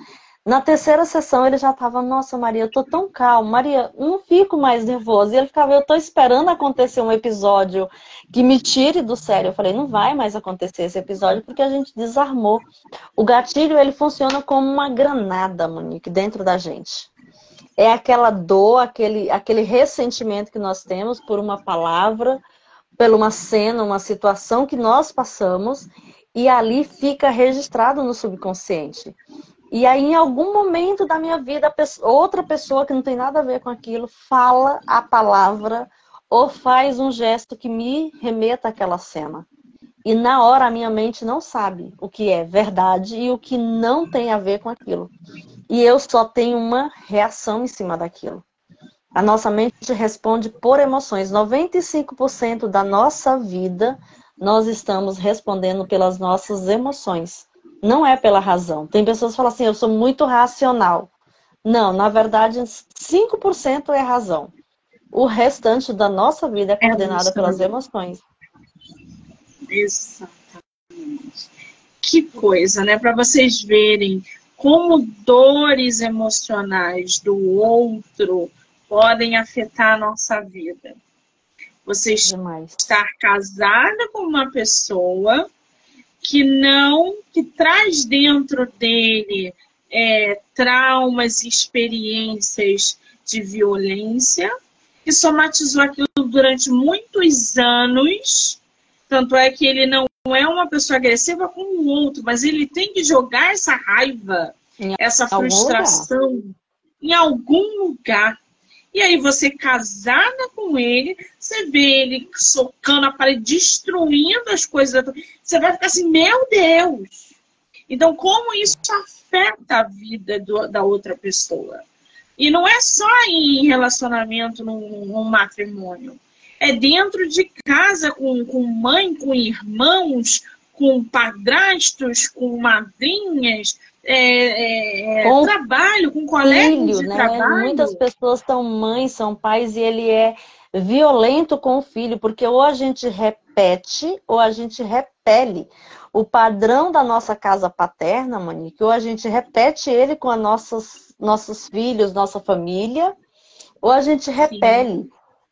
na terceira sessão ele já estava, nossa Maria, eu tô tão calmo, Maria, não fico mais nervoso. E ele ficava, eu tô esperando acontecer um episódio que me tire do sério. Eu falei, não vai mais acontecer esse episódio porque a gente desarmou. O gatilho ele funciona como uma granada, Monique, dentro da gente. É aquela dor, aquele, aquele ressentimento que nós temos por uma palavra, por uma cena, uma situação que nós passamos, e ali fica registrado no subconsciente. E aí, em algum momento da minha vida, outra pessoa que não tem nada a ver com aquilo fala a palavra ou faz um gesto que me remeta àquela cena. E na hora a minha mente não sabe o que é verdade e o que não tem a ver com aquilo. E eu só tenho uma reação em cima daquilo. A nossa mente responde por emoções. 95% da nossa vida nós estamos respondendo pelas nossas emoções. Não é pela razão. Tem pessoas que falam assim, eu sou muito racional. Não, na verdade, 5% é razão. O restante da nossa vida é coordenada é pelas emoções. Exatamente. Que coisa, né? Para vocês verem como dores emocionais do outro podem afetar a nossa vida. Você Demais. estar casada com uma pessoa que não, que traz dentro dele é, traumas e experiências de violência, que somatizou aquilo durante muitos anos, tanto é que ele não é uma pessoa agressiva com o outro, mas ele tem que jogar essa raiva, em essa frustração em algum lugar. E aí você casada com ele, você vê ele socando a parede, destruindo as coisas. Você vai ficar assim, meu Deus! Então, como isso afeta a vida do, da outra pessoa? E não é só em relacionamento, num, num matrimônio. É dentro de casa, com, com mãe, com irmãos, com padrastos, com madrinhas. É, é, com trabalho, com colegas filho, de né? trabalho. Muitas pessoas são mães, são pais e ele é violento com o filho, porque ou a gente repete ou a gente repele o padrão da nossa casa paterna, Monique, ou a gente repete ele com os nossos, nossos filhos, nossa família, ou a gente repele. Sim.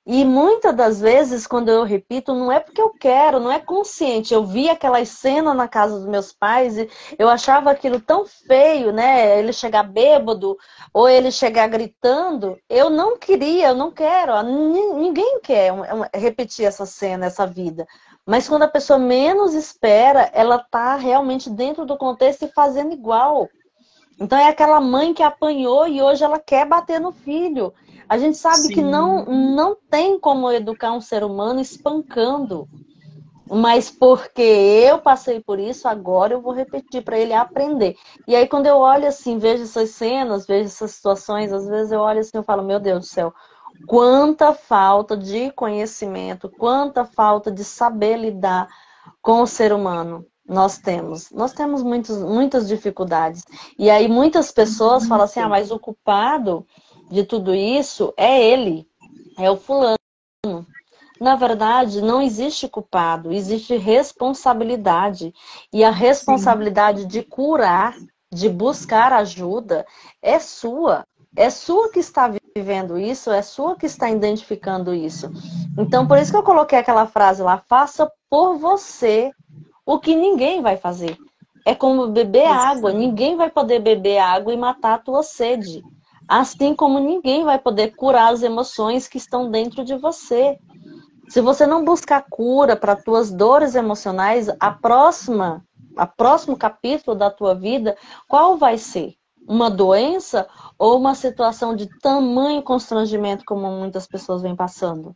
E muitas das vezes, quando eu repito, não é porque eu quero, não é consciente. Eu vi aquelas cenas na casa dos meus pais e eu achava aquilo tão feio, né? Ele chegar bêbado ou ele chegar gritando. Eu não queria, eu não quero. Ninguém quer repetir essa cena, essa vida. Mas quando a pessoa menos espera, ela tá realmente dentro do contexto e fazendo igual. Então é aquela mãe que apanhou e hoje ela quer bater no filho. A gente sabe Sim. que não, não tem como educar um ser humano espancando. Mas porque eu passei por isso, agora eu vou repetir para ele aprender. E aí, quando eu olho assim, vejo essas cenas, vejo essas situações, às vezes eu olho assim e falo, meu Deus do céu, quanta falta de conhecimento, quanta falta de saber lidar com o ser humano nós temos. Nós temos muitos, muitas dificuldades. E aí muitas pessoas falam assim, ah, mas o culpado de tudo isso é ele, é o fulano. Na verdade, não existe culpado, existe responsabilidade. E a responsabilidade Sim. de curar, de buscar ajuda, é sua. É sua que está vivendo isso, é sua que está identificando isso. Então, por isso que eu coloquei aquela frase lá: faça por você o que ninguém vai fazer. É como beber água, ninguém vai poder beber água e matar a tua sede. Assim como ninguém vai poder curar as emoções que estão dentro de você. Se você não buscar cura para tuas dores emocionais, a próxima, a próximo capítulo da tua vida, qual vai ser? Uma doença ou uma situação de tamanho constrangimento como muitas pessoas vêm passando?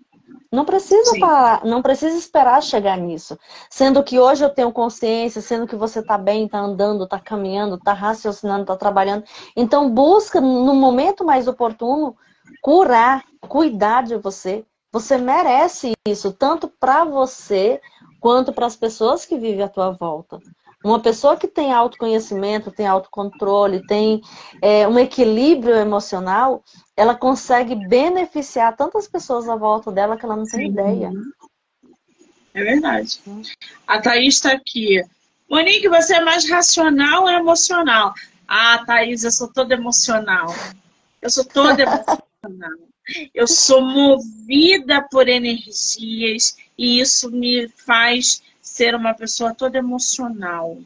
Não precisa parar, não precisa esperar chegar nisso. Sendo que hoje eu tenho consciência, sendo que você está bem, está andando, está caminhando, está raciocinando, está trabalhando. Então busca no momento mais oportuno curar, cuidar de você. Você merece isso, tanto para você quanto para as pessoas que vivem à tua volta. Uma pessoa que tem autoconhecimento, tem autocontrole, tem é, um equilíbrio emocional, ela consegue beneficiar tantas pessoas à volta dela que ela não tem Sim. ideia. É verdade. A Thaís está aqui. Monique, você é mais racional ou emocional? Ah, Thaís, eu sou toda emocional. Eu sou toda emocional. Eu sou movida por energias e isso me faz ser uma pessoa toda emocional.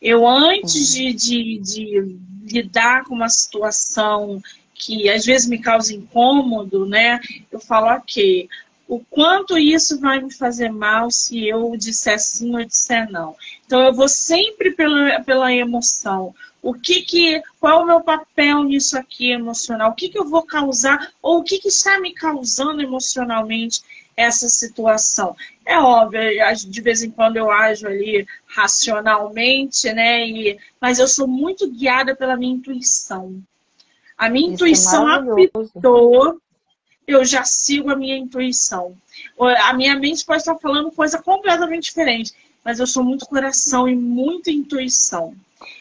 Eu, antes de, de, de lidar com uma situação que às vezes me causa incômodo, né? Eu falo, ok, o quanto isso vai me fazer mal se eu disser sim ou disser não. Então eu vou sempre pela, pela emoção. O que que, qual é o meu papel nisso aqui emocional? O que que eu vou causar ou o que que está me causando emocionalmente essa situação. É óbvio, de vez em quando eu ajo ali racionalmente, né? E, mas eu sou muito guiada pela minha intuição. A minha Isso é intuição é apitou, eu já sigo a minha intuição. A minha mente pode estar falando coisa completamente diferente, mas eu sou muito coração e muito intuição.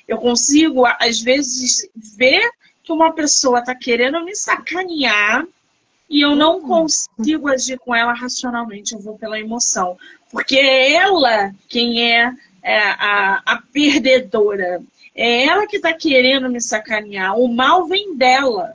Eu consigo, às vezes, ver que uma pessoa está querendo me sacanear e eu não hum. consigo agir com ela racionalmente, eu vou pela emoção. Porque é ela quem é, é a, a perdedora. É ela que está querendo me sacanear. O mal vem dela.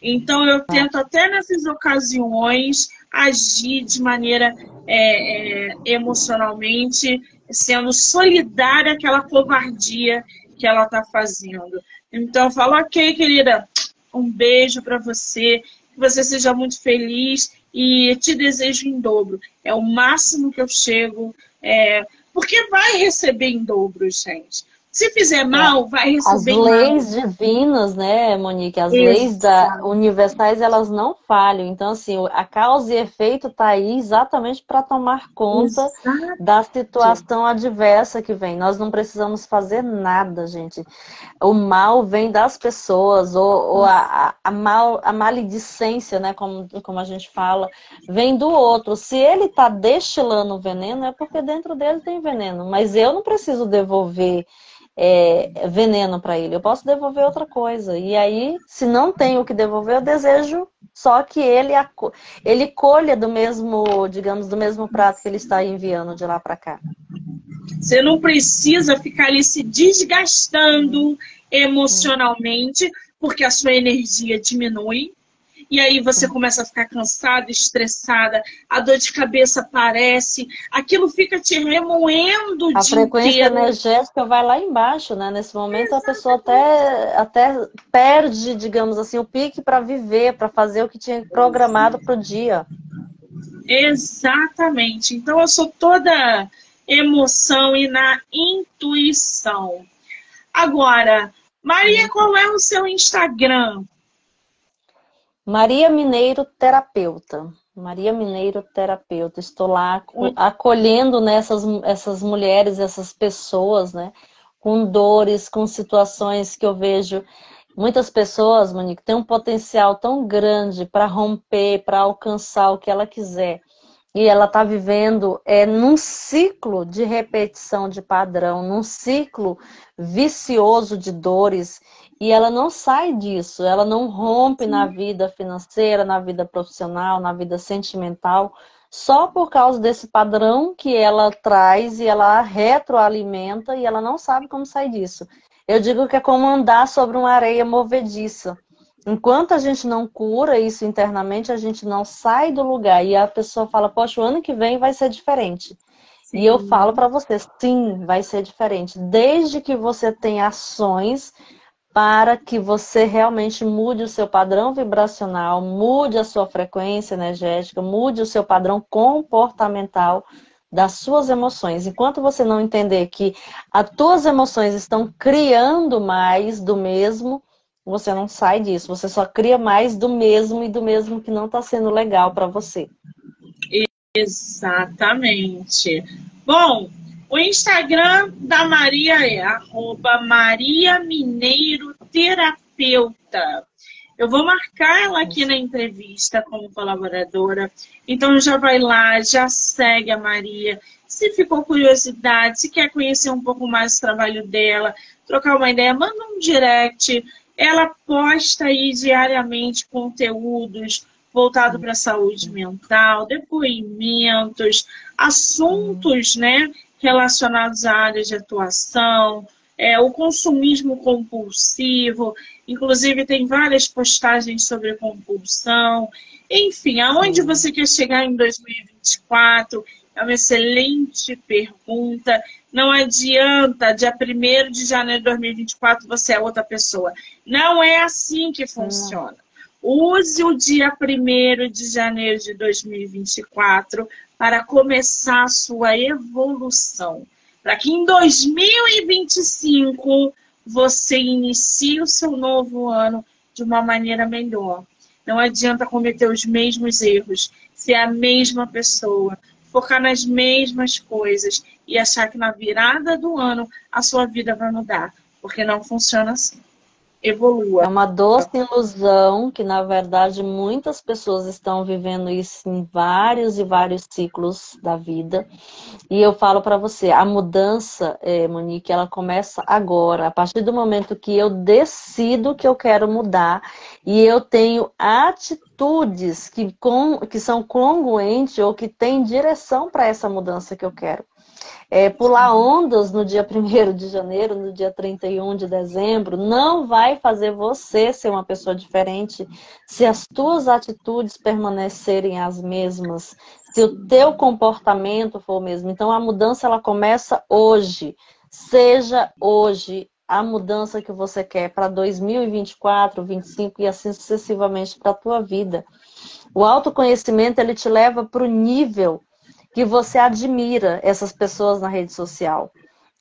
Então eu tento até nessas ocasiões agir de maneira é, é, emocionalmente, sendo solidária àquela covardia que ela está fazendo. Então eu falo, ok, querida, um beijo para você que você seja muito feliz e te desejo em dobro. É o máximo que eu chego, é, porque vai receber em dobro, gente. Se fizer mal, vai receber As leis mal. divinas, né, Monique? As Isso. leis da, universais, elas não falham. Então, assim, a causa e efeito está aí exatamente para tomar conta Exato. da situação adversa que vem. Nós não precisamos fazer nada, gente. O mal vem das pessoas, ou, ou a, a, mal, a maledicência, né, como, como a gente fala, vem do outro. Se ele está destilando veneno, é porque dentro dele tem veneno. Mas eu não preciso devolver é, veneno para ele. Eu posso devolver outra coisa. E aí, se não tem o que devolver, eu desejo só que ele, ele colha do mesmo, digamos, do mesmo prato que ele está enviando de lá para cá. Você não precisa ficar ali se desgastando emocionalmente, porque a sua energia diminui e aí você começa a ficar cansada, estressada, a dor de cabeça aparece, aquilo fica te remoendo A frequência inteiro. energética vai lá embaixo, né? Nesse momento Exatamente. a pessoa até, até perde, digamos assim, o pique para viver, para fazer o que tinha programado para o dia. Exatamente. Então eu sou toda emoção e na intuição. Agora, Maria, qual é o seu Instagram? Maria Mineiro Terapeuta. Maria Mineiro Terapeuta. Estou lá acolhendo nessas essas mulheres, essas pessoas, né? Com dores, com situações que eu vejo. Muitas pessoas, Monique, têm um potencial tão grande para romper, para alcançar o que ela quiser. E ela está vivendo é, num ciclo de repetição de padrão, num ciclo vicioso de dores e ela não sai disso, ela não rompe Sim. na vida financeira, na vida profissional, na vida sentimental, só por causa desse padrão que ela traz e ela retroalimenta e ela não sabe como sair disso. Eu digo que é como andar sobre uma areia movediça. Enquanto a gente não cura isso internamente, a gente não sai do lugar. E a pessoa fala, poxa, o ano que vem vai ser diferente. Sim. E eu falo para você, sim, vai ser diferente. Desde que você tenha ações para que você realmente mude o seu padrão vibracional, mude a sua frequência energética, mude o seu padrão comportamental das suas emoções. Enquanto você não entender que as tuas emoções estão criando mais do mesmo, você não sai disso. Você só cria mais do mesmo e do mesmo que não está sendo legal para você. Exatamente. Bom, o Instagram da Maria é arroba Maria Mineiro Terapeuta. Eu vou marcar ela aqui na entrevista como colaboradora. Então já vai lá, já segue a Maria. Se ficou curiosidade, se quer conhecer um pouco mais o trabalho dela, trocar uma ideia, manda um direct. Ela posta aí diariamente conteúdos voltados para a saúde mental, depoimentos, assuntos, né, relacionados à área de atuação, é, o consumismo compulsivo, inclusive tem várias postagens sobre compulsão. Enfim, aonde você quer chegar em 2024? É uma excelente pergunta. Não adianta, dia 1 de janeiro de 2024, você é outra pessoa. Não é assim que funciona. Use o dia 1 de janeiro de 2024 para começar a sua evolução. Para que em 2025 você inicie o seu novo ano de uma maneira melhor. Não adianta cometer os mesmos erros, ser a mesma pessoa, focar nas mesmas coisas e achar que na virada do ano a sua vida vai mudar, porque não funciona assim evolua. É uma doce ilusão que, na verdade, muitas pessoas estão vivendo isso em vários e vários ciclos da vida. E eu falo para você, a mudança, é, Monique, ela começa agora, a partir do momento que eu decido que eu quero mudar e eu tenho atitudes que, com, que são congruentes ou que têm direção para essa mudança que eu quero. É, pular ondas no dia 1 de janeiro, no dia 31 de dezembro, não vai fazer você ser uma pessoa diferente se as tuas atitudes permanecerem as mesmas, se o teu comportamento for o mesmo. Então a mudança ela começa hoje. Seja hoje a mudança que você quer para 2024, 2025 e assim sucessivamente para a tua vida. O autoconhecimento ele te leva para o nível que você admira essas pessoas na rede social.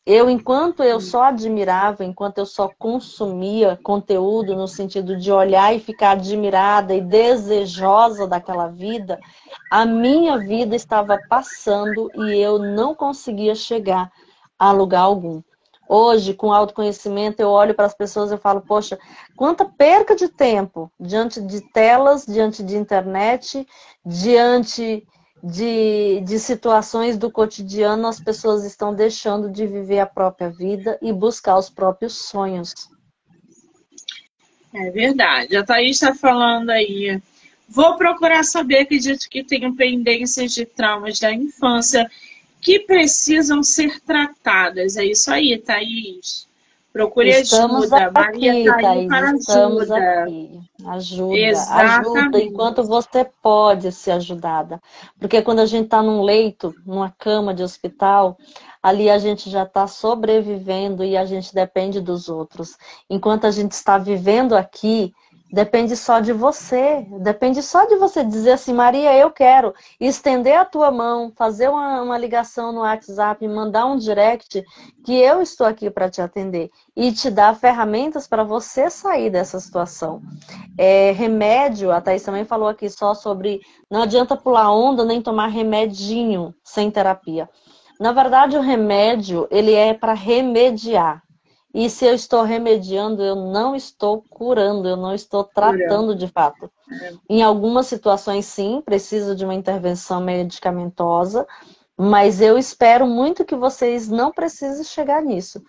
Eu, enquanto eu só admirava, enquanto eu só consumia conteúdo no sentido de olhar e ficar admirada e desejosa daquela vida, a minha vida estava passando e eu não conseguia chegar a lugar algum. Hoje, com autoconhecimento, eu olho para as pessoas e falo, poxa, quanta perca de tempo diante de telas, diante de internet, diante de, de situações do cotidiano, as pessoas estão deixando de viver a própria vida e buscar os próprios sonhos. É verdade. A Thaís está falando aí. Vou procurar saber, acredito que tenho pendências de traumas da infância que precisam ser tratadas. É isso aí, Thaís. Procure estamos ajuda. Aqui, Maria tá aí para estamos ajuda. Aqui. Ajuda, Exatamente. ajuda enquanto você pode ser ajudada. Porque quando a gente está num leito, numa cama de hospital, ali a gente já está sobrevivendo e a gente depende dos outros. Enquanto a gente está vivendo aqui, Depende só de você. Depende só de você dizer assim, Maria, eu quero estender a tua mão, fazer uma, uma ligação no WhatsApp, mandar um direct, que eu estou aqui para te atender e te dar ferramentas para você sair dessa situação. É, remédio, a Thaís também falou aqui só sobre não adianta pular onda nem tomar remedinho sem terapia. Na verdade, o remédio, ele é para remediar. E se eu estou remediando, eu não estou curando, eu não estou tratando de fato. Em algumas situações, sim, preciso de uma intervenção medicamentosa, mas eu espero muito que vocês não precisem chegar nisso.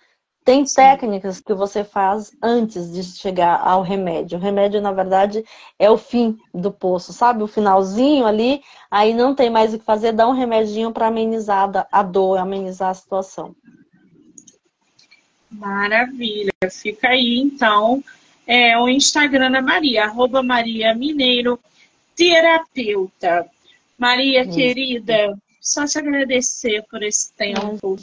Tem sim. técnicas que você faz antes de chegar ao remédio. O remédio, na verdade, é o fim do poço, sabe? O finalzinho ali, aí não tem mais o que fazer, dá um remedinho para amenizar a dor, amenizar a situação. Maravilha. Fica aí, então, é, o Instagram da Maria, arroba Maria Mineiro, terapeuta. Maria, querida, só te agradecer por esse tempo,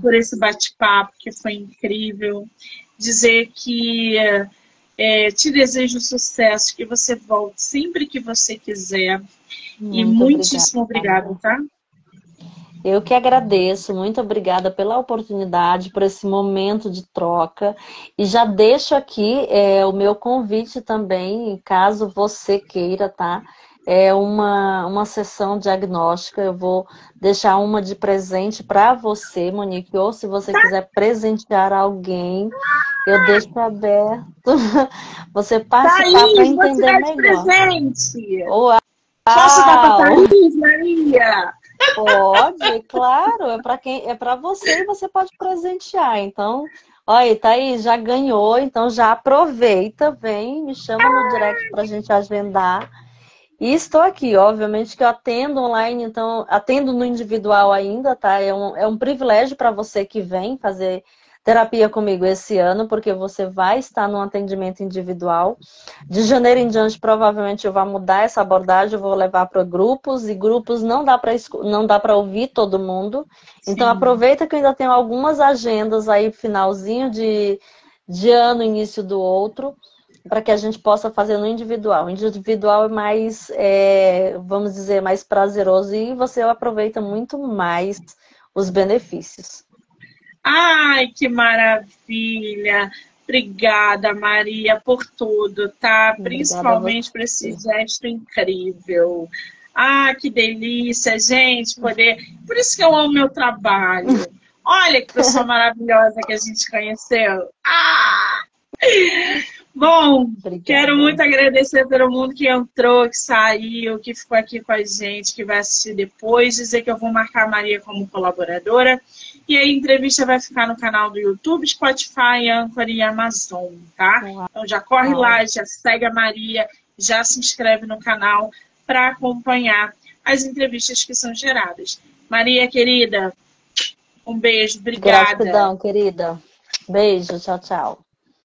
por esse bate-papo que foi incrível. Dizer que é, te desejo sucesso, que você volte sempre que você quiser. Muito e muitíssimo obrigada, tá? Eu que agradeço, muito obrigada pela oportunidade, por esse momento de troca. E já deixo aqui é, o meu convite também, caso você queira, tá? É uma, uma sessão diagnóstica. Eu vou deixar uma de presente para você, Monique, ou se você quiser presentear alguém, eu deixo aberto. Você participar para entender melhor. Presente. Uau. Posso dar para Thaís, Maria? Pode, claro, é para quem é para você e você pode presentear. Então, olha, Thaís, já ganhou, então já aproveita, vem, me chama no direct para a gente agendar. E estou aqui, obviamente que eu atendo online, então atendo no individual ainda, tá? É um, é um privilégio para você que vem fazer terapia comigo esse ano, porque você vai estar no atendimento individual. De janeiro em diante, provavelmente eu vou mudar essa abordagem, eu vou levar para grupos, e grupos não dá para não dá para ouvir todo mundo. Então, Sim. Então aproveita que eu ainda tenho algumas agendas aí, finalzinho de, de ano, início do outro, para que a gente possa fazer no individual. O individual é mais, é, vamos dizer, mais prazeroso e você aproveita muito mais os benefícios. Ai, que maravilha! Obrigada, Maria, por tudo, tá? Obrigada Principalmente por esse gesto incrível. Ah, que delícia, gente, poder. Por isso que eu amo meu trabalho. Olha que pessoa maravilhosa que a gente conheceu. Ah! Bom, Obrigada. quero muito agradecer a todo mundo que entrou, que saiu, que ficou aqui com a gente, que vai assistir depois, dizer que eu vou marcar a Maria como colaboradora. E a entrevista vai ficar no canal do YouTube, Spotify, Anchor e Amazon, tá? Então já corre lá, já segue a Maria, já se inscreve no canal para acompanhar as entrevistas que são geradas. Maria, querida, um beijo, obrigada. Gratidão, querida. Beijo, tchau, tchau.